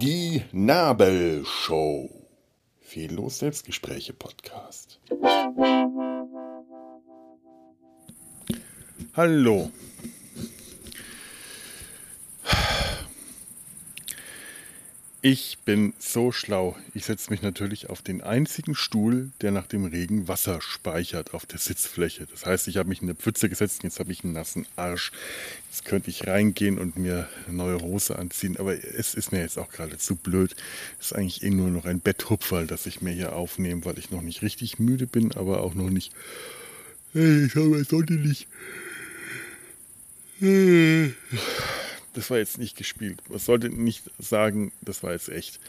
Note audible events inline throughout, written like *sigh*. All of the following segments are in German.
Die Nabelshow. Fehllos Selbstgespräche Podcast. Hallo. Ich bin so schlau. Ich setze mich natürlich auf den einzigen Stuhl, der nach dem Regen Wasser speichert auf der Sitzfläche. Das heißt, ich habe mich in eine Pfütze gesetzt und jetzt habe ich einen nassen Arsch. Jetzt könnte ich reingehen und mir eine neue Hose anziehen, aber es ist mir jetzt auch gerade zu blöd. Es ist eigentlich eh nur noch ein Betthupferl, das ich mir hier aufnehme, weil ich noch nicht richtig müde bin, aber auch noch nicht. Hey, ich habe sollte nicht das war jetzt nicht gespielt. Man sollte nicht sagen, das war jetzt echt,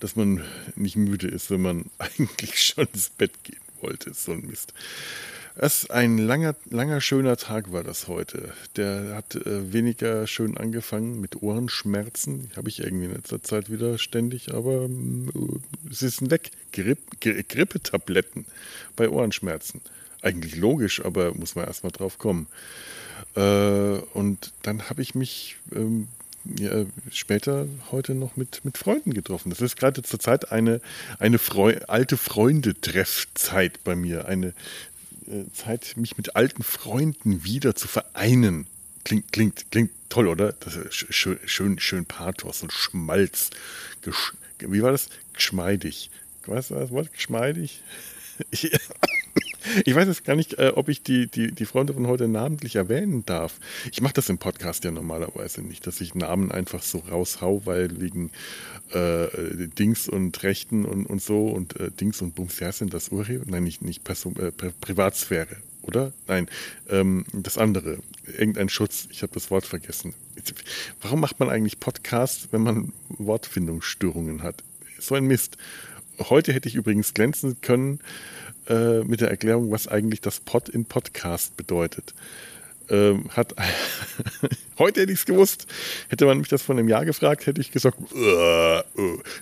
dass man nicht müde ist, wenn man *laughs* eigentlich schon ins Bett gehen wollte. So ein Mist. Das ein langer, langer, schöner Tag war das heute. Der hat äh, weniger schön angefangen mit Ohrenschmerzen. Habe ich irgendwie in letzter Zeit wieder ständig, aber äh, es ist weg. Gripp, Grippetabletten bei Ohrenschmerzen. Eigentlich logisch, aber muss man erstmal drauf kommen. Äh, und dann habe ich mich ähm, ja, später heute noch mit, mit Freunden getroffen. Das ist gerade zurzeit eine, eine Freu alte Freunde-Treffzeit bei mir. Eine äh, Zeit, mich mit alten Freunden wieder zu vereinen. Klingt, klingt, klingt toll, oder? Das ist schön, schön, schön Pathos und Schmalz. Gesch Wie war das? Geschmeidig. Was war das Wort? Geschmeidig? *laughs* Ich weiß jetzt gar nicht, äh, ob ich die, die, die Freunde von heute namentlich erwähnen darf. Ich mache das im Podcast ja normalerweise nicht, dass ich Namen einfach so raushau, weil wegen äh, Dings und Rechten und, und so und äh, Dings und Bums, ja, sind das Urheber? Nein, nicht, nicht Person, äh, Privatsphäre, oder? Nein, ähm, das andere, irgendein Schutz, ich habe das Wort vergessen. Warum macht man eigentlich Podcasts, wenn man Wortfindungsstörungen hat? So ein Mist. Heute hätte ich übrigens glänzen können äh, mit der Erklärung, was eigentlich das Pod in Podcast bedeutet. Ähm, hat *laughs* heute hätte ich es gewusst. Hätte man mich das vor einem Jahr gefragt, hätte ich gesagt, uh,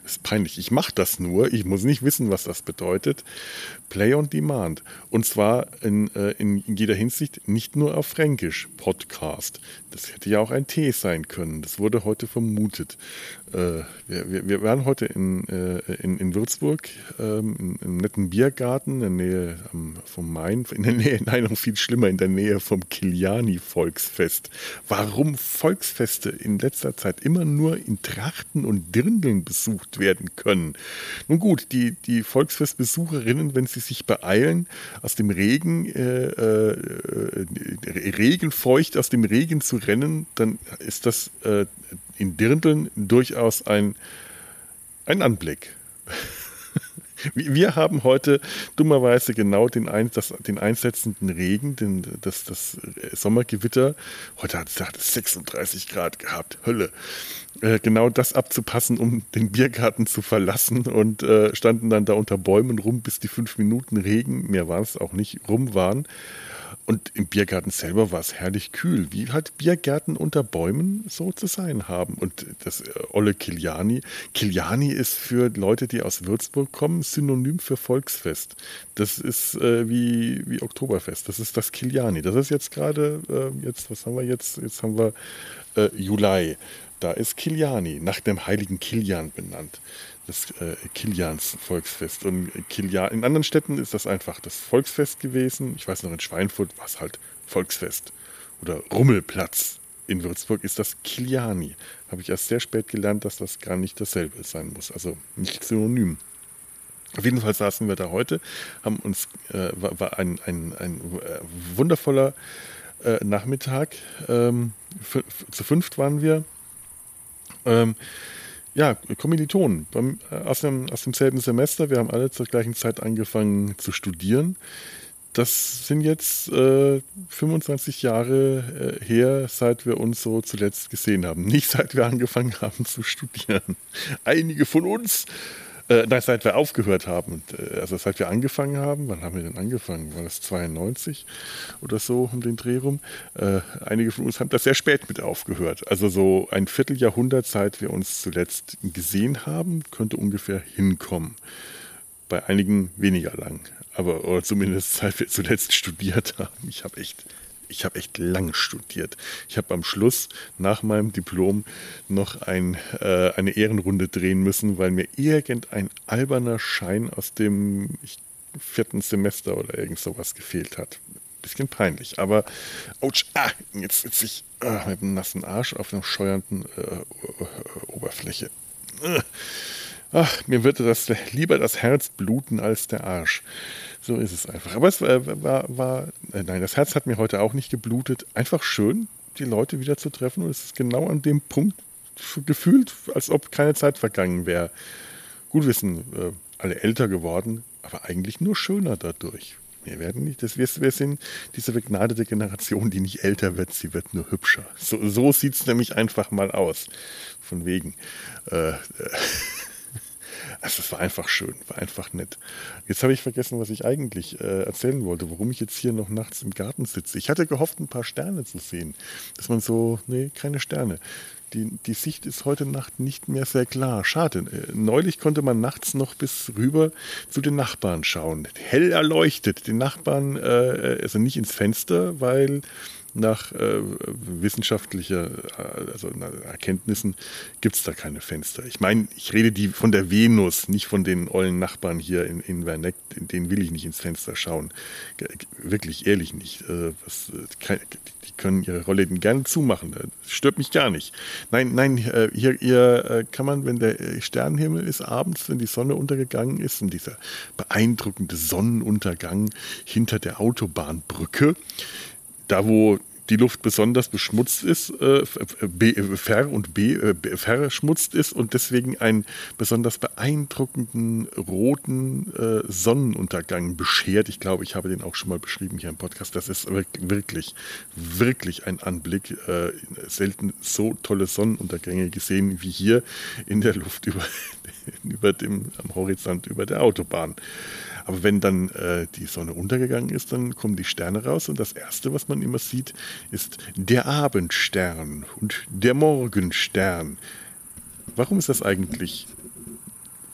ist peinlich. Ich mache das nur. Ich muss nicht wissen, was das bedeutet. Play on Demand. Und zwar in, äh, in jeder Hinsicht nicht nur auf Fränkisch. Podcast. Das hätte ja auch ein T sein können. Das wurde heute vermutet. Äh, wir, wir, waren heute in, äh, in, in Würzburg ähm, im netten Biergarten in der Nähe vom Main, in der Nähe, *laughs* nein, noch viel schlimmer, in der Nähe vom Kiliani-Volksfest. Warum Volksfeste in letzter Zeit immer nur in Trachten und Dirndeln besucht werden können? Nun gut, die, die Volksfestbesucherinnen, wenn sie sich beeilen, aus dem Regen, äh, äh, regenfeucht aus dem Regen zu rennen, dann ist das äh, in Dirndeln durchaus ein, ein Anblick. Wir haben heute dummerweise genau den, ein, das, den einsetzenden Regen, den, das, das Sommergewitter. Heute hat es 36 Grad gehabt, Hölle. Äh, genau das abzupassen, um den Biergarten zu verlassen und äh, standen dann da unter Bäumen rum, bis die fünf Minuten Regen, mehr war es auch nicht, rum waren. Und im Biergarten selber war es herrlich kühl, wie halt Biergärten unter Bäumen so zu sein haben. Und das äh, Olle Kiliani. Kiliani ist für Leute, die aus Würzburg kommen, synonym für Volksfest. Das ist äh, wie, wie Oktoberfest. Das ist das Kiliani. Das ist jetzt gerade, äh, jetzt, was haben wir jetzt? Jetzt haben wir äh, Juli. Da ist Kiliani, nach dem heiligen Kilian benannt das äh, Kilians Volksfest. Und Kilian, in anderen Städten ist das einfach das Volksfest gewesen. Ich weiß noch, in Schweinfurt war es halt Volksfest. Oder Rummelplatz. In Würzburg ist das Kiliani. Habe ich erst sehr spät gelernt, dass das gar nicht dasselbe sein muss. Also nicht synonym. Auf jeden Fall saßen wir da heute, haben uns, äh, war, war, ein, ein, ein äh, wundervoller äh, Nachmittag. Ähm, zu fünft waren wir. Ähm, ja, Kommilitonen beim, äh, aus, dem, aus demselben Semester. Wir haben alle zur gleichen Zeit angefangen zu studieren. Das sind jetzt äh, 25 Jahre äh, her, seit wir uns so zuletzt gesehen haben. Nicht seit wir angefangen haben zu studieren. Einige von uns äh, nein, seit wir aufgehört haben, äh, also seit wir angefangen haben, wann haben wir denn angefangen? War das 92 oder so um den Dreh rum? Äh, einige von uns haben das sehr spät mit aufgehört. Also so ein Vierteljahrhundert, seit wir uns zuletzt gesehen haben, könnte ungefähr hinkommen. bei einigen weniger lang. Aber oder zumindest seit wir zuletzt studiert haben. Ich habe echt ich habe echt lang studiert. Ich habe am Schluss nach meinem Diplom noch ein, äh, eine Ehrenrunde drehen müssen, weil mir irgendein alberner Schein aus dem vierten Semester oder irgend sowas gefehlt hat. Bisschen peinlich, aber ouch, ah, jetzt sitze ich ah, mit einem nassen Arsch auf einer scheuernden äh, Oberfläche. Ach, mir würde das lieber das Herz bluten als der Arsch. So ist es einfach. Aber es war, war, war, äh, nein, das Herz hat mir heute auch nicht geblutet. Einfach schön, die Leute wieder zu treffen. Und es ist genau an dem Punkt gefühlt, als ob keine Zeit vergangen wäre. Gut wissen, äh, alle älter geworden, aber eigentlich nur schöner dadurch. Wir werden nicht, das, wir, wir sind diese begnadete Generation, die nicht älter wird, sie wird nur hübscher. So, so sieht es nämlich einfach mal aus. Von wegen. Äh, äh also es war einfach schön, war einfach nett. Jetzt habe ich vergessen, was ich eigentlich äh, erzählen wollte, warum ich jetzt hier noch nachts im Garten sitze. Ich hatte gehofft, ein paar Sterne zu sehen. Dass man so, nee, keine Sterne. Die, die Sicht ist heute Nacht nicht mehr sehr klar. Schade. Äh, neulich konnte man nachts noch bis rüber zu den Nachbarn schauen. Hell erleuchtet. Die Nachbarn, äh, also nicht ins Fenster, weil nach äh, wissenschaftlicher äh, also Erkenntnissen gibt es da keine Fenster. Ich meine, ich rede die von der Venus, nicht von den ollen Nachbarn hier in, in Werneck, denen will ich nicht ins Fenster schauen. Wirklich, ehrlich nicht. Äh, was, äh, die können ihre Rolle gerne zumachen. Das stört mich gar nicht. Nein, nein, äh, hier, hier kann man, wenn der Sternenhimmel ist, abends, wenn die Sonne untergegangen ist und dieser beeindruckende Sonnenuntergang hinter der Autobahnbrücke, da wo die Luft besonders beschmutzt ist, äh, ver und äh, verschmutzt ist und deswegen einen besonders beeindruckenden roten äh, Sonnenuntergang beschert. Ich glaube, ich habe den auch schon mal beschrieben hier im Podcast. Das ist wirklich, wirklich ein Anblick. Äh, selten so tolle Sonnenuntergänge gesehen wie hier in der Luft *laughs* über, über dem, am Horizont über der Autobahn. Aber wenn dann äh, die Sonne untergegangen ist, dann kommen die Sterne raus und das Erste, was man immer sieht, ist der Abendstern und der Morgenstern. Warum ist das eigentlich?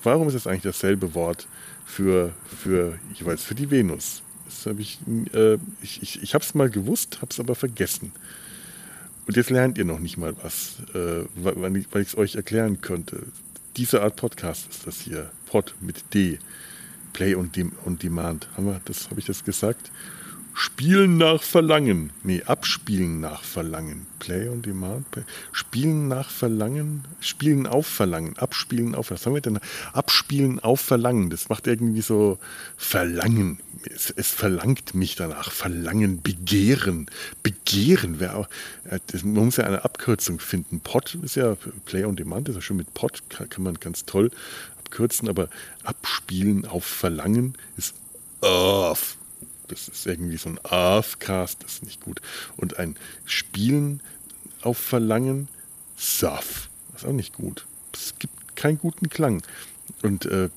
Warum ist das eigentlich dasselbe Wort für, für jeweils für die Venus? Das habe ich, äh, ich, ich, ich habe es mal gewusst, habe es aber vergessen. Und jetzt lernt ihr noch nicht mal was, äh, weil ich es euch erklären könnte. Diese Art Podcast ist das hier. Pod mit D. Play on, De on Demand. Haben wir, das habe ich das gesagt? Spielen nach Verlangen. Nee, abspielen nach Verlangen. Play on Demand. Play. Spielen nach Verlangen. Spielen auf Verlangen. Abspielen auf. Was haben wir denn? Abspielen auf Verlangen. Das macht irgendwie so Verlangen. Es, es verlangt mich danach. Verlangen, Begehren. Begehren. Wer, das, man muss ja eine Abkürzung finden. Pod ist ja, Play on Demand ist ja schon mit Pod, kann, kann man ganz toll abkürzen, aber abspielen auf Verlangen ist off. Das ist irgendwie so ein Off-Cast, das ist nicht gut. Und ein Spielen auf Verlangen, das ist auch nicht gut. Es gibt keinen guten Klang. Und äh,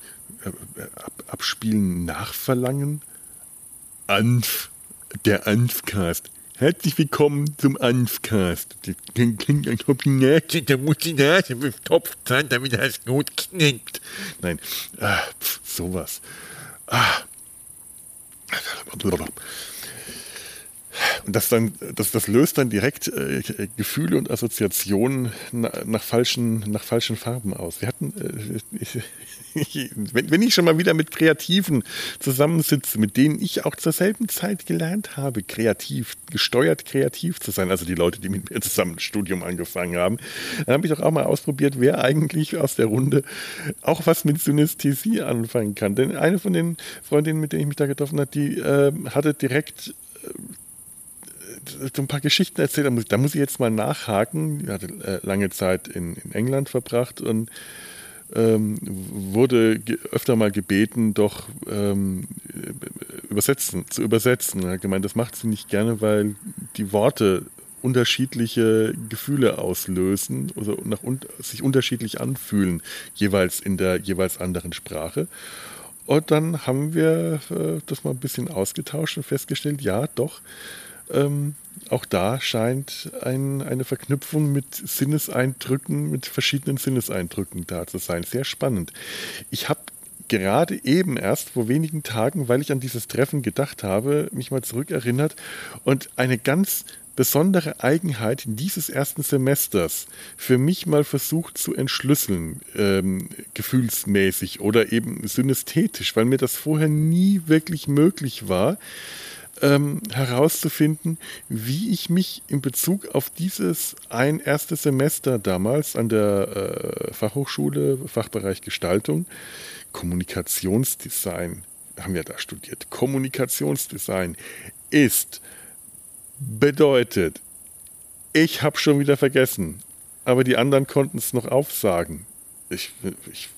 ab, abspielen nach Verlangen, Anf, der Anfcast. Herzlich willkommen zum Anfcast. Das klingt, als ob die Nase, da muss die Nase bestopft sein, damit das gut klingt. Nein, ah, pf, sowas. Ah. Und das, dann, das, das löst dann direkt äh, Gefühle und Assoziationen nach, nach, falschen, nach falschen Farben aus. Wir hatten, äh, *laughs* wenn, wenn ich schon mal wieder mit Kreativen zusammensitze, mit denen ich auch zur selben Zeit gelernt habe, kreativ, gesteuert kreativ zu sein, also die Leute, die mit mir zusammen ein Studium angefangen haben, dann habe ich doch auch mal ausprobiert, wer eigentlich aus der Runde auch was mit Synästhesie anfangen kann. Denn eine von den Freundinnen, mit denen ich mich da getroffen habe, die äh, hatte direkt äh, so ein paar Geschichten erzählt. Da muss, ich jetzt mal nachhaken. Ich hatte äh, lange Zeit in, in England verbracht und ähm, wurde öfter mal gebeten, doch ähm, übersetzen, zu übersetzen. Er hat gemeint, das macht sie nicht gerne, weil die Worte unterschiedliche Gefühle auslösen oder nach, sich unterschiedlich anfühlen, jeweils in der jeweils anderen Sprache. Und dann haben wir äh, das mal ein bisschen ausgetauscht und festgestellt, ja, doch, ähm, auch da scheint ein, eine Verknüpfung mit Sinneseindrücken, mit verschiedenen Sinneseindrücken da zu sein. Sehr spannend. Ich habe gerade eben erst vor wenigen Tagen, weil ich an dieses Treffen gedacht habe, mich mal zurückerinnert und eine ganz besondere Eigenheit dieses ersten Semesters für mich mal versucht zu entschlüsseln, ähm, gefühlsmäßig oder eben synästhetisch, weil mir das vorher nie wirklich möglich war, ähm, herauszufinden, wie ich mich in Bezug auf dieses ein erstes Semester damals an der äh, Fachhochschule, Fachbereich Gestaltung, Kommunikationsdesign, haben wir da studiert. Kommunikationsdesign ist bedeutet, ich habe schon wieder vergessen, aber die anderen konnten es noch aufsagen. Ich, ich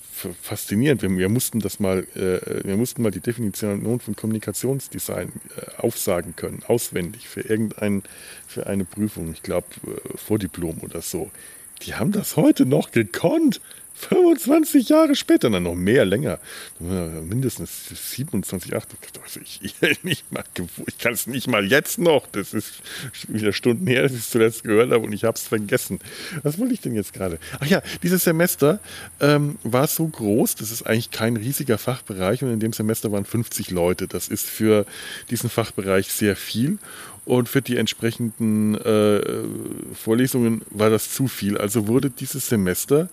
faszinierend. Wir, wir, mussten das mal, äh, wir mussten mal die Definition von Kommunikationsdesign äh, aufsagen können, auswendig für irgendein, für eine Prüfung. Ich glaube äh, Vordiplom oder so. Die haben das heute noch gekonnt. 25 Jahre später, dann noch mehr, länger, mindestens 27, 28. Ich, ich, mal, ich kann es nicht mal jetzt noch. Das ist wieder Stunden her, dass ich es zuletzt gehört habe und ich habe es vergessen. Was wollte ich denn jetzt gerade? Ach ja, dieses Semester ähm, war so groß, das ist eigentlich kein riesiger Fachbereich und in dem Semester waren 50 Leute. Das ist für diesen Fachbereich sehr viel und für die entsprechenden äh, Vorlesungen war das zu viel. Also wurde dieses Semester,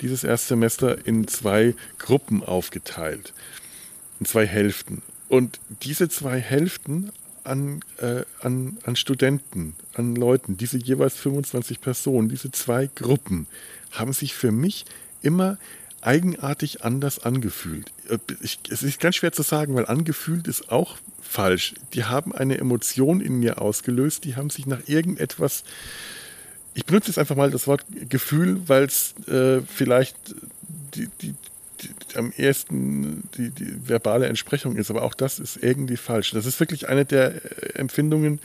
dieses Erstsemester in zwei Gruppen aufgeteilt, in zwei Hälften. Und diese zwei Hälften an, äh, an, an Studenten, an Leuten, diese jeweils 25 Personen, diese zwei Gruppen, haben sich für mich immer eigenartig anders angefühlt. Äh, ich, es ist ganz schwer zu sagen, weil angefühlt ist auch falsch. Die haben eine Emotion in mir ausgelöst, die haben sich nach irgendetwas, ich benutze jetzt einfach mal das Wort Gefühl, weil es äh, vielleicht die, die, die, am ersten die, die verbale Entsprechung ist, aber auch das ist irgendwie falsch. Das ist wirklich eine der Empfindungen,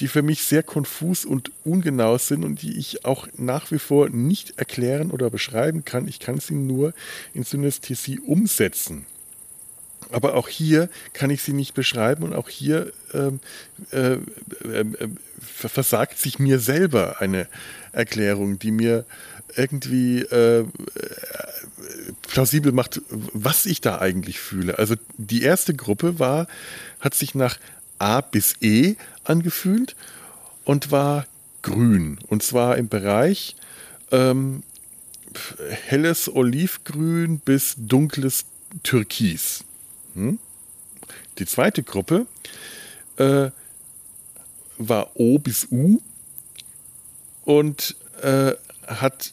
die für mich sehr konfus und ungenau sind und die ich auch nach wie vor nicht erklären oder beschreiben kann. Ich kann sie nur in Synästhesie umsetzen. Aber auch hier kann ich sie nicht beschreiben und auch hier ähm, äh, äh, äh, versagt sich mir selber eine Erklärung, die mir irgendwie äh, plausibel macht, was ich da eigentlich fühle. Also die erste Gruppe war, hat sich nach A bis E angefühlt und war grün. Und zwar im Bereich ähm, helles Olivgrün bis dunkles Türkis. Hm? Die zweite Gruppe äh, war O bis U und äh, hat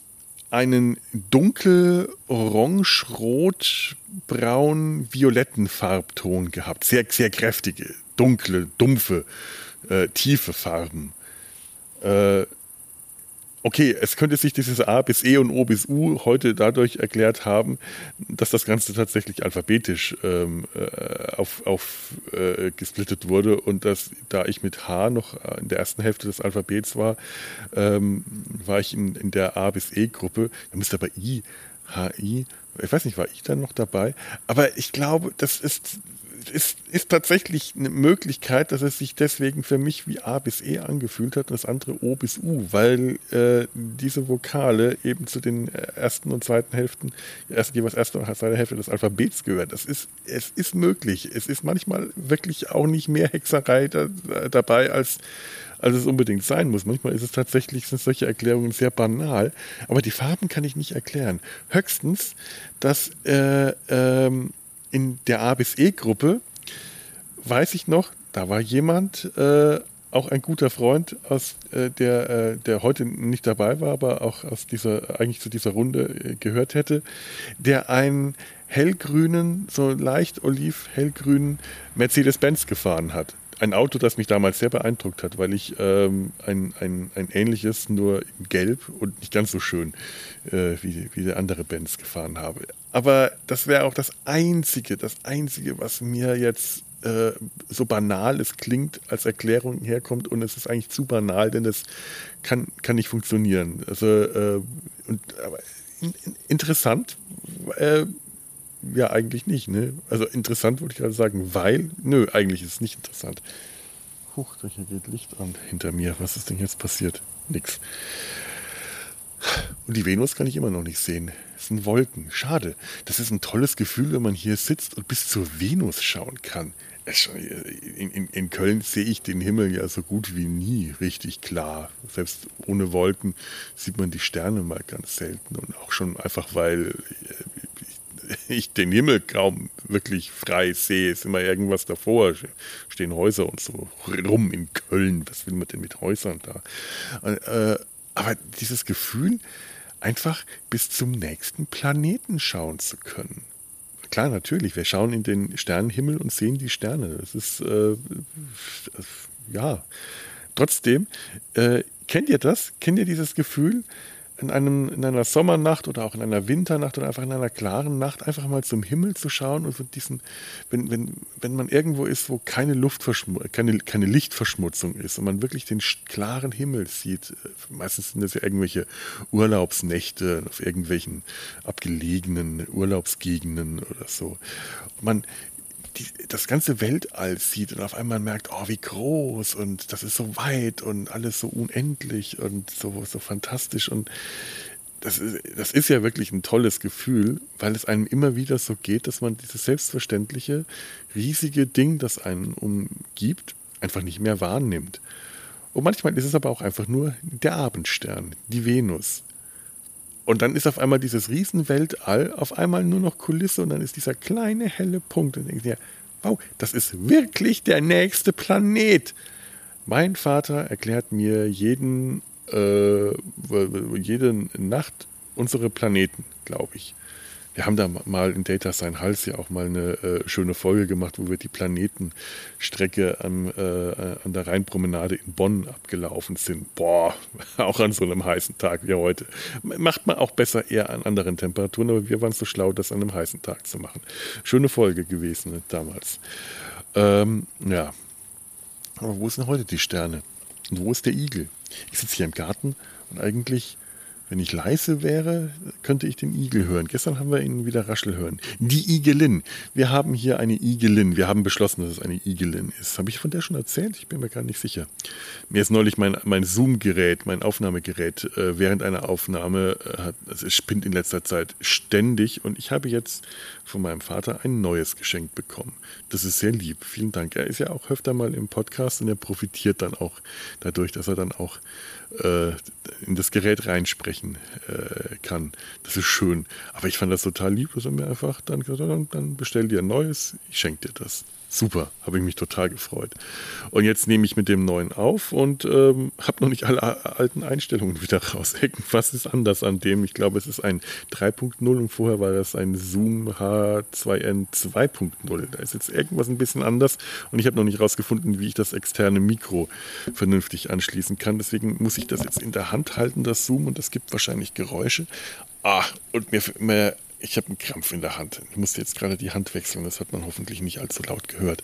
einen dunkel orange, rot, braun, violetten Farbton gehabt. Sehr, sehr kräftige, dunkle, dumpfe, äh, tiefe Farben. Äh, okay, es könnte sich dieses A bis E und O bis U heute dadurch erklärt haben, dass das Ganze tatsächlich alphabetisch ähm, äh, auf, auf äh, gesplittet wurde und dass da ich mit H noch in der ersten Hälfte des Alphabets war, ähm, war ich in, in der A bis E Gruppe. Da müsste aber I, H, I, ich weiß nicht, war ich dann noch dabei? Aber ich glaube, das ist ist, ist tatsächlich eine Möglichkeit, dass es sich deswegen für mich wie A bis E angefühlt hat und das andere O bis U, weil äh, diese Vokale eben zu den ersten und zweiten Hälften, erst jeweils erste und zweite Hälfte des Alphabets gehören. Das ist, es ist möglich. Es ist manchmal wirklich auch nicht mehr Hexerei da, dabei, als, als es unbedingt sein muss. Manchmal ist es tatsächlich, sind solche Erklärungen sehr banal, aber die Farben kann ich nicht erklären. Höchstens, dass äh, ähm, in der A bis E-Gruppe weiß ich noch, da war jemand, äh, auch ein guter Freund aus äh, der, äh, der heute nicht dabei war, aber auch aus dieser, eigentlich zu dieser Runde äh, gehört hätte, der einen hellgrünen, so leicht oliv hellgrünen Mercedes-Benz gefahren hat ein Auto, das mich damals sehr beeindruckt hat, weil ich ähm, ein, ein, ein ähnliches, nur in Gelb und nicht ganz so schön äh, wie, wie der andere Benz gefahren habe. Aber das wäre auch das Einzige, das Einzige, was mir jetzt äh, so banal es klingt, als Erklärung herkommt und es ist eigentlich zu banal, denn es kann, kann nicht funktionieren. Also, äh, und, aber in, interessant, äh, ja, eigentlich nicht. Ne? Also interessant wollte ich gerade sagen, weil, nö, eigentlich ist es nicht interessant. Huch, hier geht Licht an hinter mir. Was ist denn jetzt passiert? Nix. Und die Venus kann ich immer noch nicht sehen. Es sind Wolken. Schade. Das ist ein tolles Gefühl, wenn man hier sitzt und bis zur Venus schauen kann. In, in, in, Köln sehe ich den Himmel ja so gut wie nie richtig klar. Selbst ohne Wolken sieht man die Sterne mal ganz selten. Und auch schon einfach, weil *laughs* ich den Himmel kaum wirklich frei sehe. Es ist immer irgendwas davor. Stehen Häuser und so rum in Köln. Was will man denn mit Häusern da? Äh, aber dieses Gefühl, einfach bis zum nächsten Planeten schauen zu können. Klar, natürlich. Wir schauen in den Sternenhimmel und sehen die Sterne. Das ist, äh, ja. Trotzdem, äh, kennt ihr das? Kennt ihr dieses Gefühl? In, einem, in einer Sommernacht oder auch in einer Winternacht oder einfach in einer klaren Nacht einfach mal zum Himmel zu schauen und so diesen, wenn, wenn, wenn man irgendwo ist, wo keine keine, keine Lichtverschmutzung ist und man wirklich den klaren Himmel sieht, äh, meistens sind das ja irgendwelche Urlaubsnächte auf irgendwelchen abgelegenen Urlaubsgegenden oder so. Und man die, das ganze Weltall sieht und auf einmal merkt, oh, wie groß und das ist so weit und alles so unendlich und so, so fantastisch und das ist, das ist ja wirklich ein tolles Gefühl, weil es einem immer wieder so geht, dass man dieses selbstverständliche, riesige Ding, das einen umgibt, einfach nicht mehr wahrnimmt. Und manchmal ist es aber auch einfach nur der Abendstern, die Venus. Und dann ist auf einmal dieses Riesenweltall auf einmal nur noch Kulisse und dann ist dieser kleine helle Punkt. Und denkt ihr, wow, das ist wirklich der nächste Planet. Mein Vater erklärt mir jeden, äh, jede Nacht unsere Planeten, glaube ich. Wir haben da mal in Data Sein Hals ja auch mal eine äh, schöne Folge gemacht, wo wir die Planetenstrecke am, äh, an der Rheinpromenade in Bonn abgelaufen sind. Boah, *laughs* auch an so einem heißen Tag wie heute. Macht man auch besser eher an anderen Temperaturen, aber wir waren so schlau, das an einem heißen Tag zu machen. Schöne Folge gewesen ne, damals. Ähm, ja. Aber wo sind heute die Sterne? Und wo ist der Igel? Ich sitze hier im Garten und eigentlich wenn ich leise wäre, könnte ich den Igel hören. Gestern haben wir ihn wieder raschel hören. Die Igelin. Wir haben hier eine Igelin. Wir haben beschlossen, dass es eine Igelin ist. Habe ich von der schon erzählt? Ich bin mir gar nicht sicher. Mir ist neulich mein, mein Zoom-Gerät, mein Aufnahmegerät, äh, während einer Aufnahme, äh, hat, also es spinnt in letzter Zeit ständig und ich habe jetzt von meinem Vater ein neues geschenkt bekommen. Das ist sehr lieb. Vielen Dank. Er ist ja auch öfter mal im Podcast und er profitiert dann auch dadurch, dass er dann auch in das Gerät reinsprechen äh, kann. Das ist schön. Aber ich fand das total lieb, dass er mir einfach dann gesagt hat, dann bestell dir ein neues, ich schenke dir das. Super, habe ich mich total gefreut. Und jetzt nehme ich mit dem neuen auf und ähm, habe noch nicht alle alten Einstellungen *laughs* wieder raus. Was ist anders an dem? Ich glaube, es ist ein 3.0 und vorher war das ein Zoom H2N 2.0. Da ist jetzt irgendwas ein bisschen anders und ich habe noch nicht rausgefunden, wie ich das externe Mikro vernünftig anschließen kann. Deswegen muss ich das jetzt in der Hand halten, das Zoom, und das gibt wahrscheinlich Geräusche. Ah, und mir, mir ich habe einen Krampf in der Hand. Ich musste jetzt gerade die Hand wechseln. Das hat man hoffentlich nicht allzu laut gehört.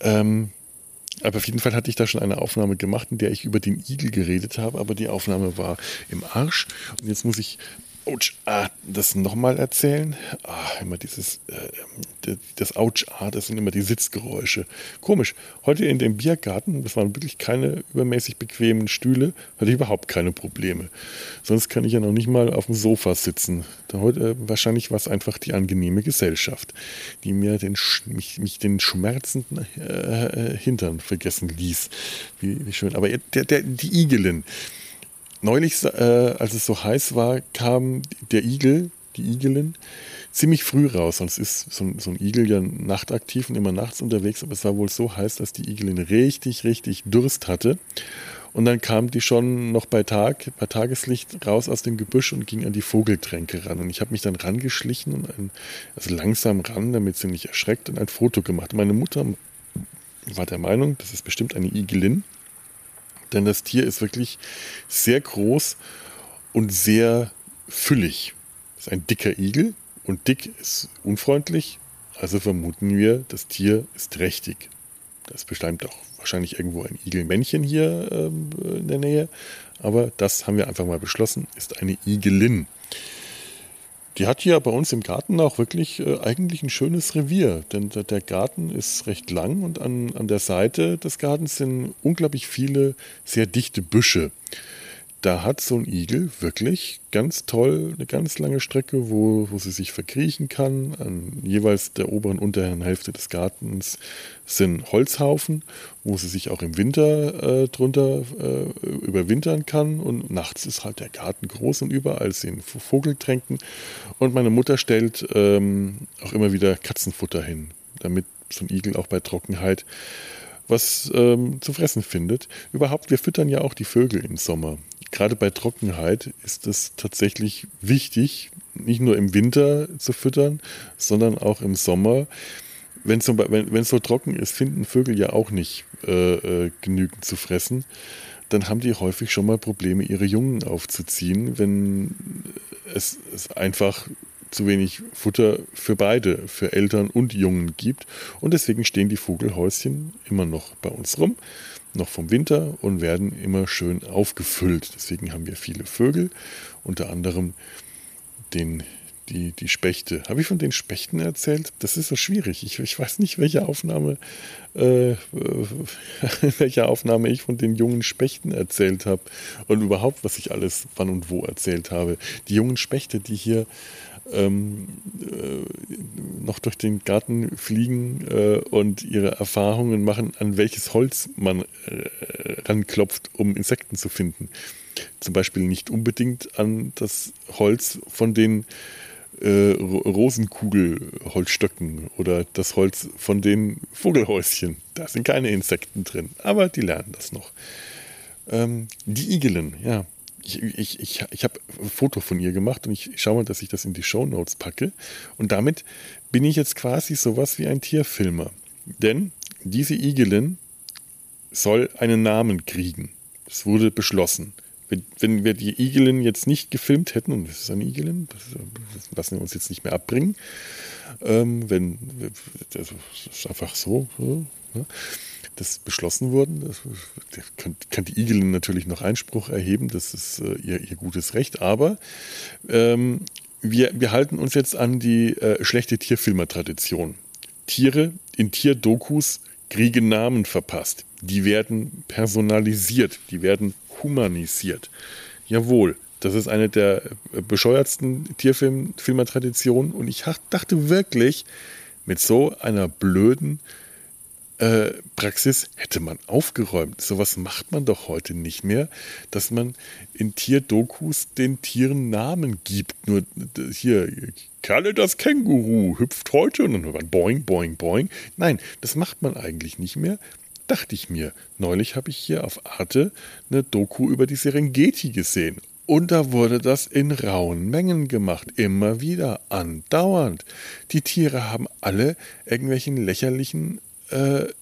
Ähm, aber auf jeden Fall hatte ich da schon eine Aufnahme gemacht, in der ich über den Igel geredet habe, aber die Aufnahme war im Arsch. Und jetzt muss ich Autsch, ah, das nochmal erzählen. Ah, immer dieses, äh, das Autsch, ah, das sind immer die Sitzgeräusche. Komisch. Heute in dem Biergarten, das waren wirklich keine übermäßig bequemen Stühle, hatte ich überhaupt keine Probleme. Sonst kann ich ja noch nicht mal auf dem Sofa sitzen. Da heute, äh, wahrscheinlich war es einfach die angenehme Gesellschaft, die mir den, mich, mich den schmerzenden äh, Hintern vergessen ließ. Wie, wie schön. Aber der, der, die Igelin neulich, äh, als es so heiß war, kam der Igel, die Igelin, ziemlich früh raus. Sonst ist so, so, ein Igel ja nachtaktiv und immer nachts unterwegs, aber es war wohl so heiß, dass die Igelin richtig, richtig Durst hatte. Und dann kam die schon noch bei Tag, bei Tageslicht raus aus dem Gebüsch und ging an die Vogeltränke ran. Und ich habe mich dann rangeschlichen und ein, also langsam ran, damit sie nicht erschreckt und ein Foto gemacht. Meine Mutter war der Meinung, das ist bestimmt eine Igelin. Denn das Tier ist wirklich sehr groß und sehr füllig. Es ist ein dicker Igel und dick ist unfreundlich. Also vermuten wir, das Tier ist trächtig. Das bestimmt auch wahrscheinlich irgendwo ein Igelmännchen hier ähm, in der Nähe. Aber das haben wir einfach mal beschlossen, ist eine Igelin. Die hat hier bei uns im Garten auch wirklich äh, eigentlich ein schönes Revier, denn der Garten ist recht lang und an, an der Seite des Gartens sind unglaublich viele sehr dichte Büsche. Da hat so ein Igel wirklich ganz toll eine ganz lange Strecke, wo, wo sie sich verkriechen kann. An jeweils der oberen und unteren Hälfte des Gartens sind Holzhaufen, wo sie sich auch im Winter äh, drunter äh, überwintern kann. Und nachts ist halt der Garten groß und überall sind Vogeltränken. Und meine Mutter stellt ähm, auch immer wieder Katzenfutter hin, damit so ein Igel auch bei Trockenheit was ähm, zu fressen findet. Überhaupt, wir füttern ja auch die Vögel im Sommer gerade bei Trockenheit ist es tatsächlich wichtig, nicht nur im Winter zu füttern, sondern auch im Sommer. Wenn es so, so trocken ist, finden Vögel ja auch nicht äh, äh, genügend zu fressen. Dann haben die häufig schon mal Probleme, ihre Jungen aufzuziehen, wenn es, es einfach zu wenig Futter für beide, für Eltern und Jungen gibt. Und deswegen stehen die Vogelhäuschen immer noch bei uns rum noch vom Winter und werden immer schön aufgefüllt. Deswegen haben wir viele Vögel, unter anderem den, die, die Spechte. Habe ich von den Spechten erzählt? Das ist so schwierig. Ich, ich weiß nicht, welche Aufnahme, äh, *laughs* welche Aufnahme ich von den jungen Spechten erzählt habe und überhaupt, was ich alles wann und wo erzählt habe. Die jungen Spechte, die hier ähm, äh, noch durch den Garten fliegen äh, und ihre Erfahrungen machen, an welches Holz man äh, ranklopft, um Insekten zu finden. Zum Beispiel nicht unbedingt an das Holz von den äh, Rosenkugelholzstöcken oder das Holz von den Vogelhäuschen. Da sind keine Insekten drin, aber die lernen das noch. Ähm, die Igelen, ja ich, ich, ich, ich habe ein Foto von ihr gemacht und ich schaue mal, dass ich das in die Show Notes packe. Und damit bin ich jetzt quasi sowas wie ein Tierfilmer. Denn diese Igelin soll einen Namen kriegen. Das wurde beschlossen. Wenn, wenn wir die Igelin jetzt nicht gefilmt hätten, und das ist eine Igelin, das, lassen wir uns jetzt nicht mehr abbringen, ähm, wenn, das ist einfach so, so ja das beschlossen wurde. Das kann, kann, die Igelin natürlich noch Einspruch erheben, das ist äh, ihr, ihr, gutes Recht, aber ähm, wir, wir halten uns jetzt an die äh, schlechte Tierfilmer-Tradition. Tiere in Tierdokus kriegen Namen verpasst. Die werden personalisiert, die werden humanisiert. Jawohl, das ist eine der äh, bescheuertsten Tierfilmer-Traditionen und ich dachte wirklich, mit so einer blöden äh, Praxis hätte man aufgeräumt. Sowas macht man doch heute nicht mehr, dass man in Tierdokus den Tieren Namen gibt. Nur hier, Kerle das Känguru hüpft heute und dann boing, boing, boing. Nein, das macht man eigentlich nicht mehr. Dachte ich mir. Neulich habe ich hier auf Arte eine Doku über die Serengeti gesehen. Und da wurde das in rauen Mengen gemacht, immer wieder, andauernd. Die Tiere haben alle irgendwelchen lächerlichen äh,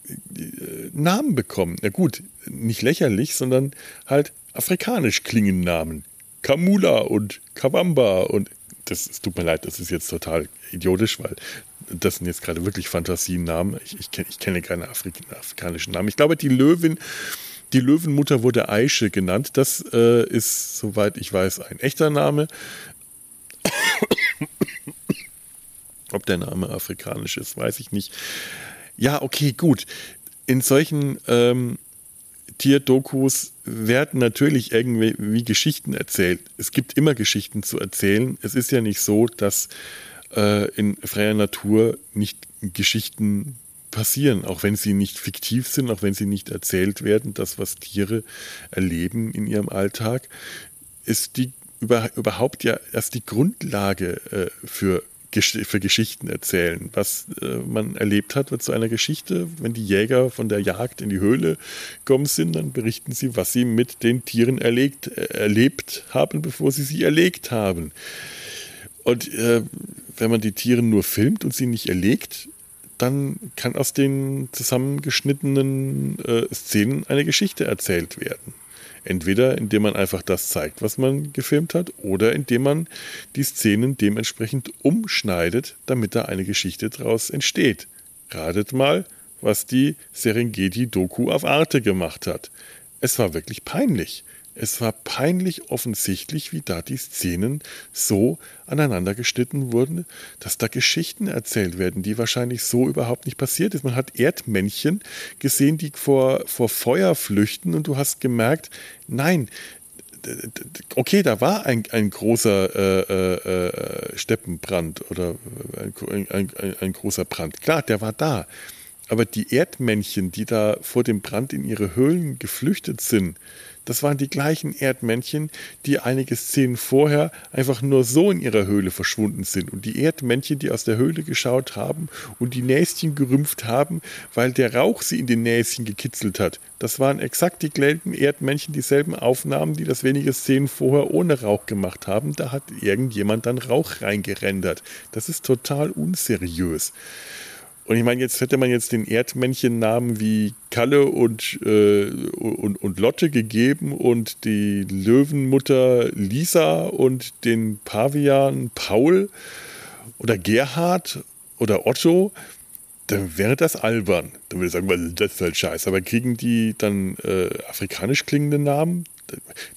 Namen bekommen. Na gut, nicht lächerlich, sondern halt afrikanisch klingende Namen. Kamula und Kawamba und das es tut mir leid, das ist jetzt total idiotisch, weil das sind jetzt gerade wirklich Fantasienamen. Ich, ich, ich kenne keine Afrik afrikanischen Namen. Ich glaube, die Löwin, die Löwenmutter wurde Aische genannt. Das äh, ist, soweit ich weiß, ein echter Name. Ob der Name afrikanisch ist, weiß ich nicht. Ja, okay, gut. In solchen ähm, Tierdokus werden natürlich irgendwie Geschichten erzählt. Es gibt immer Geschichten zu erzählen. Es ist ja nicht so, dass äh, in freier Natur nicht Geschichten passieren, auch wenn sie nicht fiktiv sind, auch wenn sie nicht erzählt werden. Das, was Tiere erleben in ihrem Alltag, ist die über, überhaupt ja erst die Grundlage äh, für für Geschichten erzählen. Was äh, man erlebt hat, wird zu einer Geschichte. Wenn die Jäger von der Jagd in die Höhle gekommen sind, dann berichten sie, was sie mit den Tieren erlegt, äh, erlebt haben, bevor sie sie erlegt haben. Und äh, wenn man die Tiere nur filmt und sie nicht erlegt, dann kann aus den zusammengeschnittenen äh, Szenen eine Geschichte erzählt werden. Entweder indem man einfach das zeigt, was man gefilmt hat, oder indem man die Szenen dementsprechend umschneidet, damit da eine Geschichte daraus entsteht. Ratet mal, was die Serengeti-Doku auf Arte gemacht hat. Es war wirklich peinlich. Es war peinlich offensichtlich, wie da die Szenen so aneinander geschnitten wurden, dass da Geschichten erzählt werden, die wahrscheinlich so überhaupt nicht passiert ist. Man hat Erdmännchen gesehen, die vor, vor Feuer flüchten und du hast gemerkt, nein, okay, da war ein, ein großer äh, äh, äh Steppenbrand oder ein, ein, ein, ein großer Brand. Klar, der war da. Aber die Erdmännchen, die da vor dem Brand in ihre Höhlen geflüchtet sind, das waren die gleichen Erdmännchen, die einige Szenen vorher einfach nur so in ihrer Höhle verschwunden sind. Und die Erdmännchen, die aus der Höhle geschaut haben und die Näschen gerümpft haben, weil der Rauch sie in den Näschen gekitzelt hat. Das waren exakt die gleichen Erdmännchen, dieselben Aufnahmen, die das wenige Szenen vorher ohne Rauch gemacht haben. Da hat irgendjemand dann Rauch reingerendert. Das ist total unseriös. Und ich meine, jetzt hätte man jetzt den Erdmännchen-Namen wie Kalle und, äh, und, und Lotte gegeben und die Löwenmutter Lisa und den Pavian Paul oder Gerhard oder Otto, dann wäre das albern. Dann würde ich sagen, ist das für ein Scheiß? Aber kriegen die dann äh, afrikanisch klingende Namen?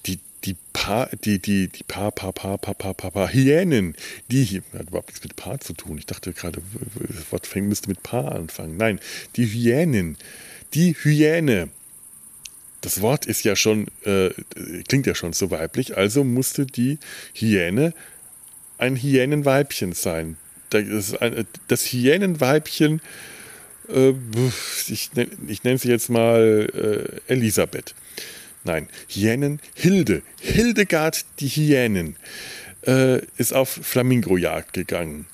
Die, die Pa, die, die, die Pa, Pa, Pa, Pa, Pa, Pa, Pa, Hyänen, die hat überhaupt nichts mit Pa zu tun. Ich dachte gerade, das Wort fängt, müsste mit Pa anfangen. Nein, die Hyänen, die Hyäne. Das Wort ist ja schon, äh, klingt ja schon so weiblich, also musste die Hyäne ein Hyänenweibchen sein. Das, ein, das Hyänenweibchen, äh, ich, ich nenne sie jetzt mal äh, Elisabeth. Nein, Hyänen, Hilde, Hildegard die Hyänen, äh, ist auf Flamingojagd gegangen.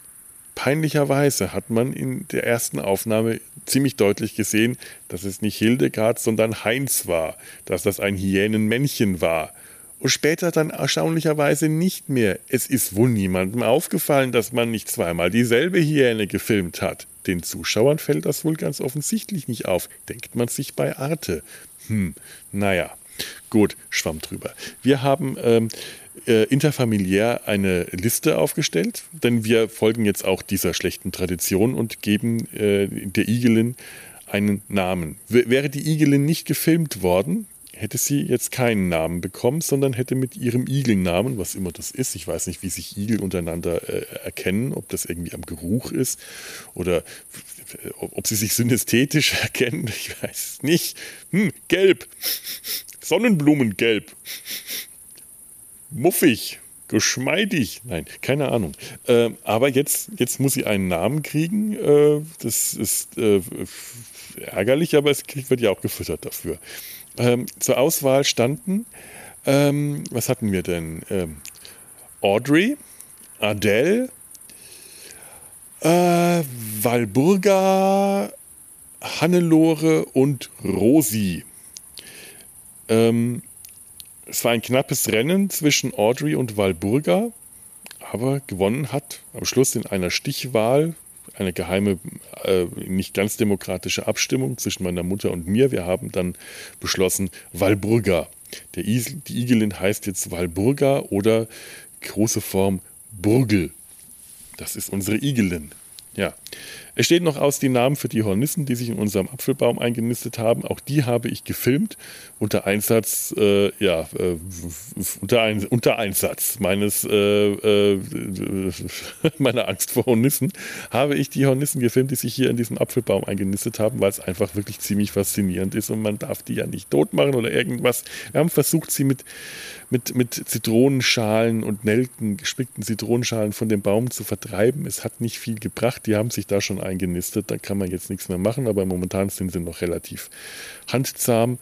Peinlicherweise hat man in der ersten Aufnahme ziemlich deutlich gesehen, dass es nicht Hildegard, sondern Heinz war, dass das ein Hyänenmännchen war. Und später dann erstaunlicherweise nicht mehr. Es ist wohl niemandem aufgefallen, dass man nicht zweimal dieselbe Hyäne gefilmt hat. Den Zuschauern fällt das wohl ganz offensichtlich nicht auf, denkt man sich bei Arte. Hm, naja. Gut, schwamm drüber. Wir haben ähm, äh, interfamiliär eine Liste aufgestellt, denn wir folgen jetzt auch dieser schlechten Tradition und geben äh, der Igelin einen Namen. W wäre die Igelin nicht gefilmt worden, hätte sie jetzt keinen Namen bekommen, sondern hätte mit ihrem Igelnamen, was immer das ist, ich weiß nicht, wie sich Igel untereinander äh, erkennen, ob das irgendwie am Geruch ist oder ob sie sich synästhetisch *laughs* erkennen, ich weiß es nicht. Hm, gelb. Sonnenblumengelb. Muffig. Geschmeidig. Nein, keine Ahnung. Äh, aber jetzt, jetzt muss sie einen Namen kriegen. Äh, das ist äh, ärgerlich, aber es wird ja auch gefüttert dafür. Ähm, zur Auswahl standen, ähm, was hatten wir denn? Ähm, Audrey, Adele, äh, Walburga, Hannelore und Rosi. Ähm, es war ein knappes Rennen zwischen Audrey und Walburga, aber gewonnen hat am Schluss in einer Stichwahl eine geheime, äh, nicht ganz demokratische Abstimmung zwischen meiner Mutter und mir. Wir haben dann beschlossen, Walburga. Der Isel, die Igelin heißt jetzt Walburga oder große Form Burgel. Das ist unsere Igelin. Ja. Es steht noch aus die Namen für die Hornissen, die sich in unserem Apfelbaum eingenistet haben. Auch die habe ich gefilmt unter Einsatz, äh, ja, äh, unter, ein, unter, Einsatz meines, äh, äh *laughs* meiner Angst vor Hornissen, habe ich die Hornissen gefilmt, die sich hier in diesem Apfelbaum eingenistet haben, weil es einfach wirklich ziemlich faszinierend ist und man darf die ja nicht tot machen oder irgendwas. Wir haben versucht, sie mit, mit, mit Zitronenschalen und Nelken, gespickten Zitronenschalen von dem Baum zu vertreiben. Es hat nicht viel gebracht. Die haben sich da schon eingenistet. Da kann man jetzt nichts mehr machen, aber momentan sind sie noch relativ handzahm.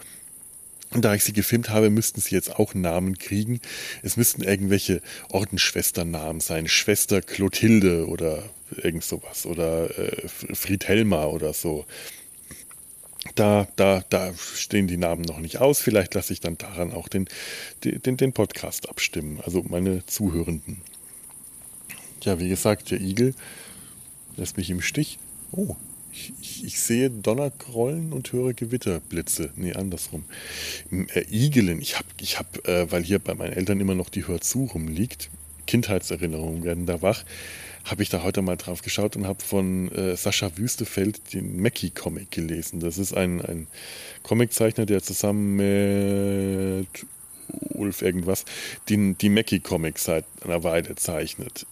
Und da ich sie gefilmt habe, müssten sie jetzt auch Namen kriegen. Es müssten irgendwelche Ordensschwesternamen sein. Schwester Clotilde oder irgend sowas. Oder äh, Friedhelma oder so. Da, da, da stehen die Namen noch nicht aus. Vielleicht lasse ich dann daran auch den, den, den Podcast abstimmen. Also meine Zuhörenden. Ja, wie gesagt, der Igel lässt mich im Stich. Oh, ich, ich, ich sehe Donnergrollen und höre Gewitterblitze. Nee, andersrum. Äh, Igelin, ich habe, ich hab, äh, weil hier bei meinen Eltern immer noch die Hörzu rumliegt, Kindheitserinnerungen werden da wach, habe ich da heute mal drauf geschaut und habe von äh, Sascha Wüstefeld den Mackie-Comic gelesen. Das ist ein, ein Comiczeichner, der zusammen mit Ulf irgendwas die, die Mackie-Comics seit einer Weile zeichnet.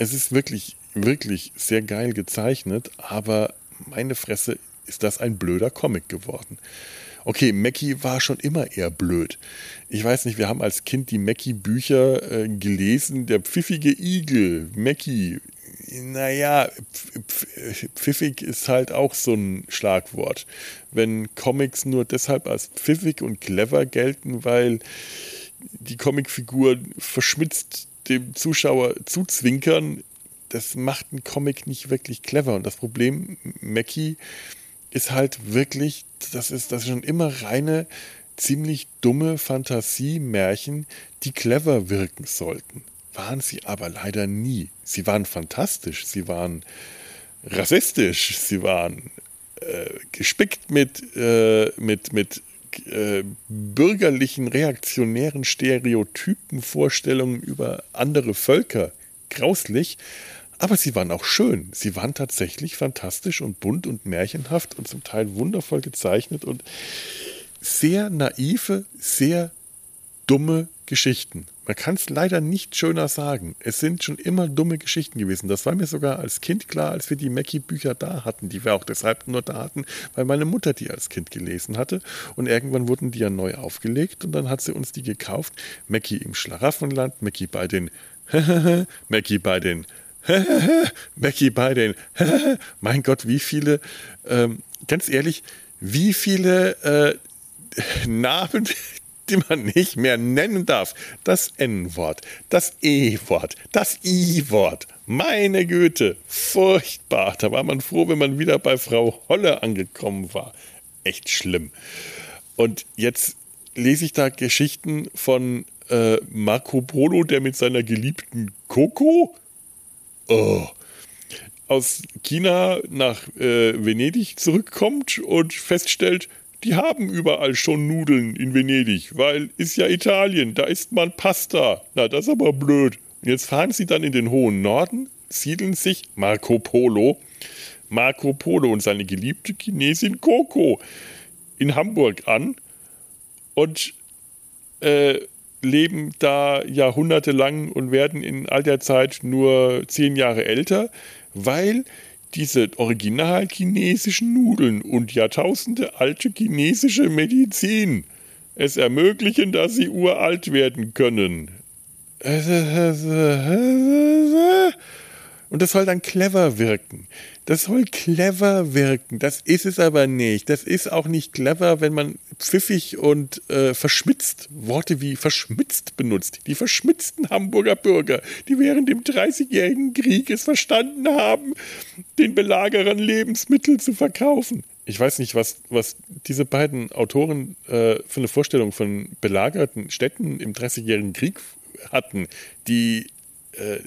Es ist wirklich, wirklich sehr geil gezeichnet, aber meine Fresse ist das ein blöder Comic geworden. Okay, Mackie war schon immer eher blöd. Ich weiß nicht, wir haben als Kind die Mackie-Bücher äh, gelesen. Der pfiffige Igel, Mackie. Naja, pfiffig ist halt auch so ein Schlagwort. Wenn Comics nur deshalb als pfiffig und clever gelten, weil die Comicfigur verschmitzt dem Zuschauer zuzwinkern, das macht einen Comic nicht wirklich clever. Und das Problem, Mackie ist halt wirklich, das ist, das ist schon immer reine, ziemlich dumme Fantasie-Märchen, die clever wirken sollten. Waren sie aber leider nie. Sie waren fantastisch, sie waren rassistisch, sie waren äh, gespickt mit, äh, mit, mit äh, bürgerlichen, reaktionären Stereotypen, Vorstellungen über andere Völker. Grauslich. Aber sie waren auch schön. Sie waren tatsächlich fantastisch und bunt und märchenhaft und zum Teil wundervoll gezeichnet und sehr naive, sehr dumme Geschichten. Man kann es leider nicht schöner sagen. Es sind schon immer dumme Geschichten gewesen. Das war mir sogar als Kind klar, als wir die Mackie-Bücher da hatten, die wir auch deshalb nur da hatten, weil meine Mutter die als Kind gelesen hatte. Und irgendwann wurden die ja neu aufgelegt und dann hat sie uns die gekauft. Mackie im Schlaraffenland, Mackie bei den *laughs* Mackie bei den *laughs* Becky bei den, *laughs* mein Gott, wie viele, ähm, ganz ehrlich, wie viele äh, Namen, die man nicht mehr nennen darf. Das N-Wort, das E-Wort, das I-Wort. Meine Güte, furchtbar. Da war man froh, wenn man wieder bei Frau Holle angekommen war. Echt schlimm. Und jetzt lese ich da Geschichten von äh, Marco Polo, der mit seiner geliebten Coco oh, aus China nach äh, Venedig zurückkommt und feststellt, die haben überall schon Nudeln in Venedig, weil ist ja Italien, da isst man Pasta. Na, das ist aber blöd. Und jetzt fahren sie dann in den hohen Norden, siedeln sich Marco Polo, Marco Polo und seine geliebte Chinesin Coco in Hamburg an und äh, leben da jahrhundertelang und werden in all der Zeit nur zehn Jahre älter, weil diese original chinesischen Nudeln und Jahrtausende alte chinesische Medizin es ermöglichen, dass sie uralt werden können. Und das soll dann clever wirken. Das soll clever wirken. Das ist es aber nicht. Das ist auch nicht clever, wenn man pfiffig und äh, verschmitzt, Worte wie verschmitzt benutzt. Die verschmitzten Hamburger Bürger, die während dem Dreißigjährigen Krieg es verstanden haben, den Belagerern Lebensmittel zu verkaufen. Ich weiß nicht, was, was diese beiden Autoren äh, für eine Vorstellung von belagerten Städten im Dreißigjährigen Krieg hatten, die äh,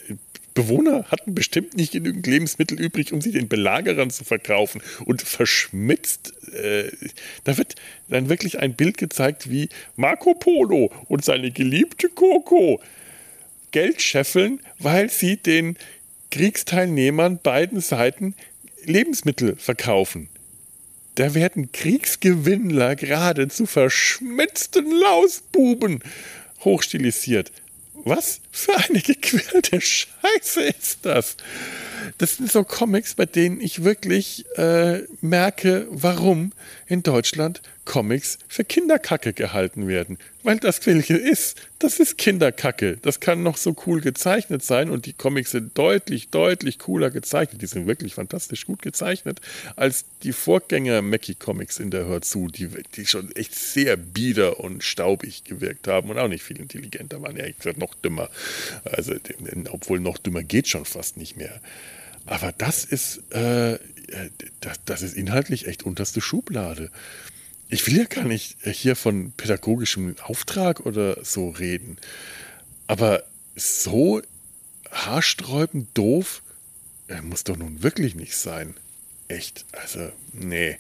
Bewohner hatten bestimmt nicht genügend Lebensmittel übrig, um sie den Belagerern zu verkaufen. Und verschmitzt, äh, da wird dann wirklich ein Bild gezeigt, wie Marco Polo und seine geliebte Coco Geld scheffeln, weil sie den Kriegsteilnehmern beiden Seiten Lebensmittel verkaufen. Da werden Kriegsgewinnler gerade zu verschmitzten Lausbuben hochstilisiert. Was für eine gequälte Scheiße ist das? Das sind so Comics, bei denen ich wirklich äh, merke, warum in Deutschland Comics für Kinderkacke gehalten werden. Weil das welche ist, das ist Kinderkacke. Das kann noch so cool gezeichnet sein und die Comics sind deutlich, deutlich cooler gezeichnet. Die sind wirklich fantastisch gut gezeichnet als die Vorgänger Mackie Comics in der Hör zu, die, die schon echt sehr bieder und staubig gewirkt haben und auch nicht viel intelligenter waren. Ja, ich gesagt, noch dümmer. Also, obwohl noch dümmer geht schon fast nicht mehr. Aber das ist, äh, das, das ist inhaltlich echt unterste Schublade ich will ja gar nicht hier von pädagogischem Auftrag oder so reden, aber so haarsträubend doof äh, muss doch nun wirklich nicht sein. Echt, also, nee.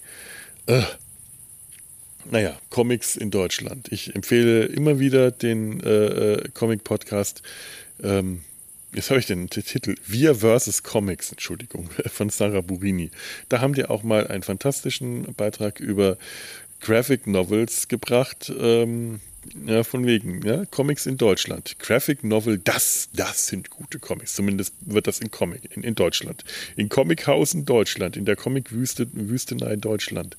Äh. Naja, Comics in Deutschland. Ich empfehle immer wieder den äh, äh Comic-Podcast. Ähm, jetzt habe ich den Titel Wir versus Comics, Entschuldigung, *laughs* von Sarah Burini. Da haben die auch mal einen fantastischen Beitrag über Graphic Novels gebracht. Ähm, ja, von wegen, ja, Comics in Deutschland. Graphic Novel, das, das sind gute Comics. Zumindest wird das in Comic, in, in Deutschland. In Comichausen Deutschland, in der Comic-Wüstenei Deutschland.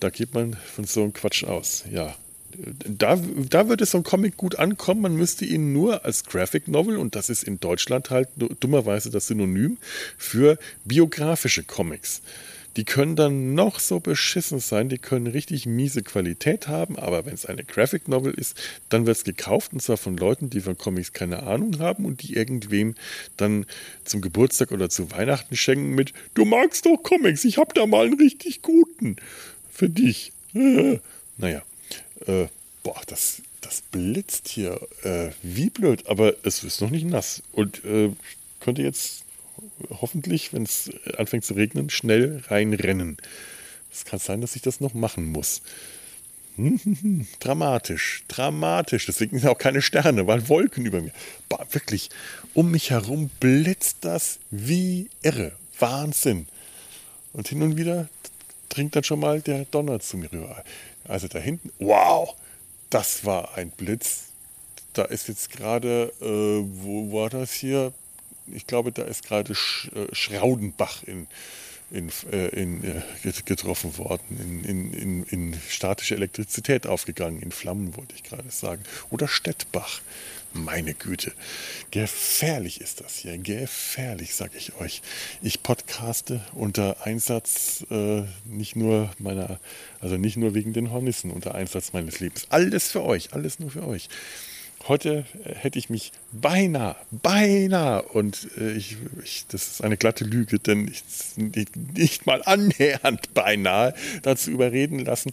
Da geht man von so einem Quatsch aus. Ja, da, da würde so ein Comic gut ankommen. Man müsste ihn nur als Graphic Novel, und das ist in Deutschland halt dummerweise das Synonym für biografische Comics. Die können dann noch so beschissen sein, die können richtig miese Qualität haben, aber wenn es eine Graphic Novel ist, dann wird es gekauft und zwar von Leuten, die von Comics keine Ahnung haben und die irgendwem dann zum Geburtstag oder zu Weihnachten schenken mit Du magst doch Comics, ich hab da mal einen richtig guten für dich. *laughs* Naja, äh, boah, das, das blitzt hier äh, wie blöd, aber es ist noch nicht nass und äh, könnte jetzt hoffentlich, wenn es anfängt zu regnen, schnell reinrennen. Es kann sein, dass ich das noch machen muss. *laughs* dramatisch, dramatisch. Deswegen sind auch keine Sterne, weil Wolken über mir. Boah, wirklich, um mich herum blitzt das wie irre. Wahnsinn. Und hin und wieder dringt dann schon mal der Donner zu mir rüber. Also da hinten, wow, das war ein Blitz. Da ist jetzt gerade, äh, wo war das hier? Ich glaube, da ist gerade äh, Schraudenbach in, in, äh, in, äh, getroffen worden, in, in, in, statische Elektrizität aufgegangen, in Flammen wollte ich gerade sagen. Oder Stettbach. Meine Güte, gefährlich ist das hier, gefährlich, sage ich euch. Ich podcaste unter Einsatz äh, nicht nur meiner, also nicht nur wegen den Hornissen, unter Einsatz meines Lebens. Alles für euch, alles nur für euch. Heute äh, hätte ich mich beinahe, beinahe, und äh, ich, ich, das ist eine glatte Lüge, denn ich, nicht, nicht mal annähernd beinahe dazu überreden lassen,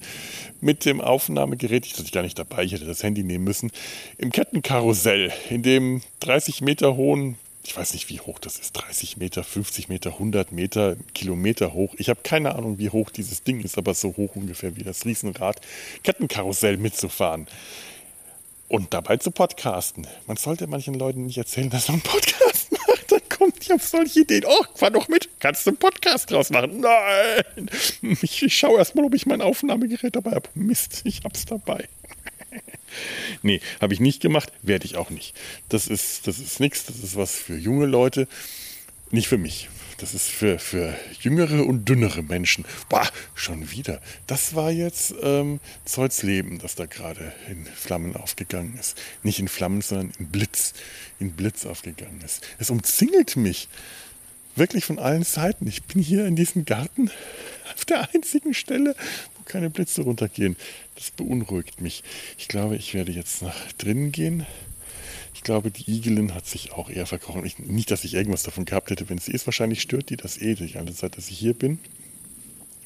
mit dem Aufnahmegerät, ich hatte gar nicht dabei, ich hätte das Handy nehmen müssen, im Kettenkarussell, in dem 30 Meter hohen ich weiß nicht, wie hoch das ist, 30 Meter, 50 Meter, 100 Meter, Kilometer hoch. Ich habe keine Ahnung, wie hoch dieses Ding ist, aber so hoch ungefähr wie das Riesenrad Kettenkarussell mitzufahren und dabei zu podcasten. Man sollte manchen Leuten nicht erzählen, dass man einen Podcast *laughs* macht. Dann kommt ich auf solche Ideen. Oh, fahr doch mit. Kannst du einen Podcast draus machen? Nein. Ich, ich schaue erst mal, ob ich mein Aufnahmegerät dabei habe. Mist, ich hab's dabei. *laughs* nee, habe ich nicht gemacht, werde ich auch nicht. Das ist, das ist nichts, das ist was für junge Leute, nicht für mich. Das ist für, für jüngere und dünnere Menschen. Boah, schon wieder. Das war jetzt ähm, Zeugs Leben, das da gerade in Flammen aufgegangen ist. Nicht in Flammen, sondern in Blitz. In Blitz aufgegangen ist. Es umzingelt mich. Wirklich von allen Seiten. Ich bin hier in diesem Garten *laughs* auf der einzigen Stelle, wo keine Blitze runtergehen. Das beunruhigt mich. Ich glaube, ich werde jetzt nach drinnen gehen ich glaube, die Igelin hat sich auch eher verkrochen. Ich, nicht, dass ich irgendwas davon gehabt hätte, wenn sie ist. Wahrscheinlich stört die das eh die ganze Zeit, dass ich hier bin.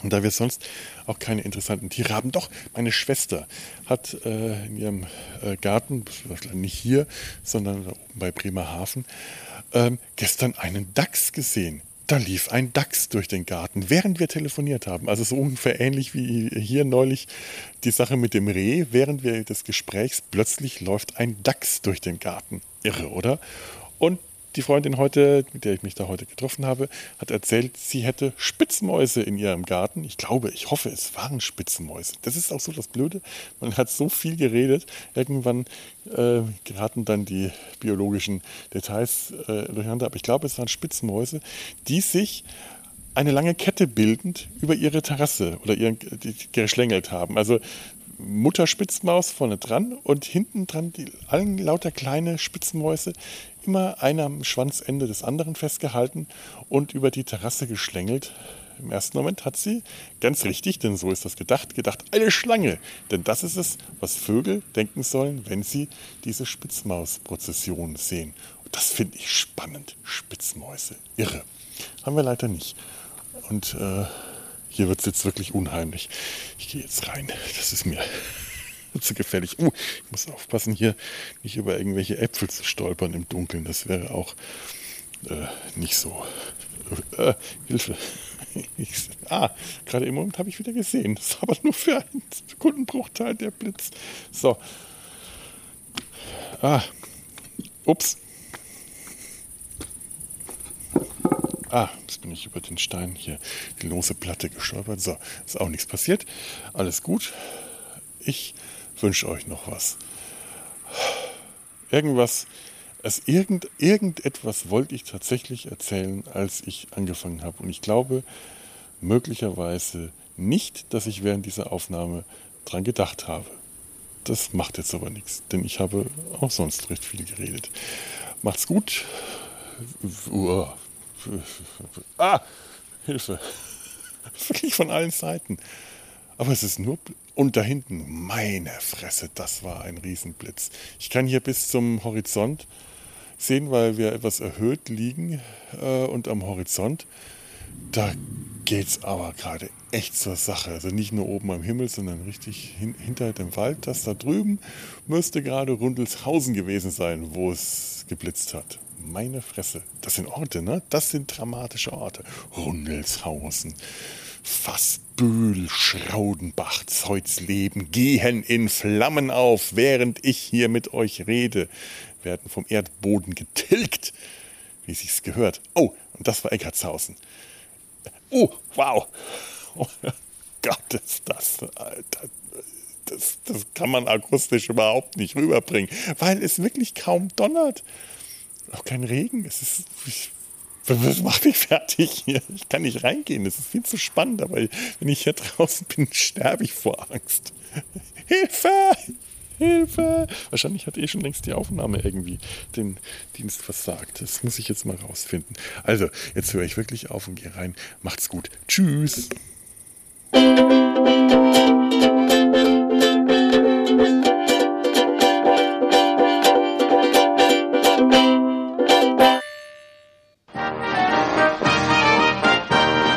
Und da wir sonst auch keine interessanten Tiere haben, doch, meine Schwester hat äh, in ihrem äh, Garten, nicht hier, sondern oben bei Bremerhaven, ähm, gestern einen Dachs gesehen. Da lief ein Dachs durch den Garten, während wir telefoniert haben. Also so ungefähr ähnlich wie hier neulich die Sache mit dem Reh. Während wir des Gesprächs plötzlich läuft ein Dachs durch den Garten. Irre, oder? Und die Freundin heute, mit der ich mich da heute getroffen habe, hat erzählt, sie hätte Spitzmäuse in ihrem Garten. Ich glaube, ich hoffe, es waren Spitzmäuse. Das ist auch so das Blöde. Man hat so viel geredet. Irgendwann äh, geraten dann die biologischen Details äh, durcheinander. Aber ich glaube, es waren Spitzmäuse, die sich eine lange Kette bildend über ihre Terrasse oder ihren, geschlängelt haben. Also Mutterspitzmaus vorne dran und hinten dran die allen lauter kleine Spitzmäuse immer einer am Schwanzende des anderen festgehalten und über die Terrasse geschlängelt. Im ersten Moment hat sie, ganz richtig, denn so ist das gedacht, gedacht, eine Schlange. Denn das ist es, was Vögel denken sollen, wenn sie diese Spitzmausprozession sehen. Und das finde ich spannend. Spitzmäuse. Irre. Haben wir leider nicht. Und äh, hier wird es jetzt wirklich unheimlich. Ich gehe jetzt rein. Das ist mir *laughs* zu gefährlich. Uh, ich muss aufpassen, hier nicht über irgendwelche Äpfel zu stolpern im Dunkeln. Das wäre auch äh, nicht so. Äh, Hilfe. *laughs* Ich, ah, gerade im Moment habe ich wieder gesehen. Das ist aber nur für einen Sekundenbruchteil der Blitz. So. Ah. Ups. Ah, jetzt bin ich über den Stein hier, die lose Platte gestolpert. So, ist auch nichts passiert. Alles gut. Ich wünsche euch noch was. Irgendwas, es irgend, irgendetwas wollte ich tatsächlich erzählen, als ich angefangen habe. Und ich glaube, möglicherweise Nicht, dass ich während dieser Aufnahme dran gedacht habe. Das macht jetzt aber nichts, denn ich habe auch sonst recht viel geredet. Macht's gut. Ah, Hilfe. *laughs* Wirklich von allen Seiten. Aber es ist nur. Und da hinten, meine Fresse, das war ein Riesenblitz. Ich kann hier bis zum Horizont sehen, weil wir etwas erhöht liegen äh, und am Horizont, da geht es aber gerade echt zur Sache. Also nicht nur oben am Himmel, sondern richtig hin, hinter dem Wald. Das da drüben müsste gerade Rundelshausen gewesen sein, wo es geblitzt hat. Meine Fresse. Das sind Orte, ne? Das sind dramatische Orte. Rundelshausen. Fassbühl, Schraudenbach, Zeutsleben gehen in Flammen auf, während ich hier mit euch rede, werden vom Erdboden getilgt, wie sich's gehört. Oh, und das war Eckartshausen. Oh, wow. *laughs* Oh Gott, ist das, Alter. Das, das kann man akustisch überhaupt nicht rüberbringen, weil es wirklich kaum donnert. Auch kein Regen. Es ist, ich das *laughs* macht mich fertig hier. Ich kann nicht reingehen. Das ist viel zu spannend. Aber wenn ich hier draußen *laughs* bin, sterbe ich vor Angst. *laughs* Hilfe! Hilfe! Wahrscheinlich hat eh schon längst die Aufnahme irgendwie den Dienst versagt. Das muss ich jetzt mal rausfinden. Also, jetzt höre ich wirklich auf und gehe rein. Macht's gut. Tschüss!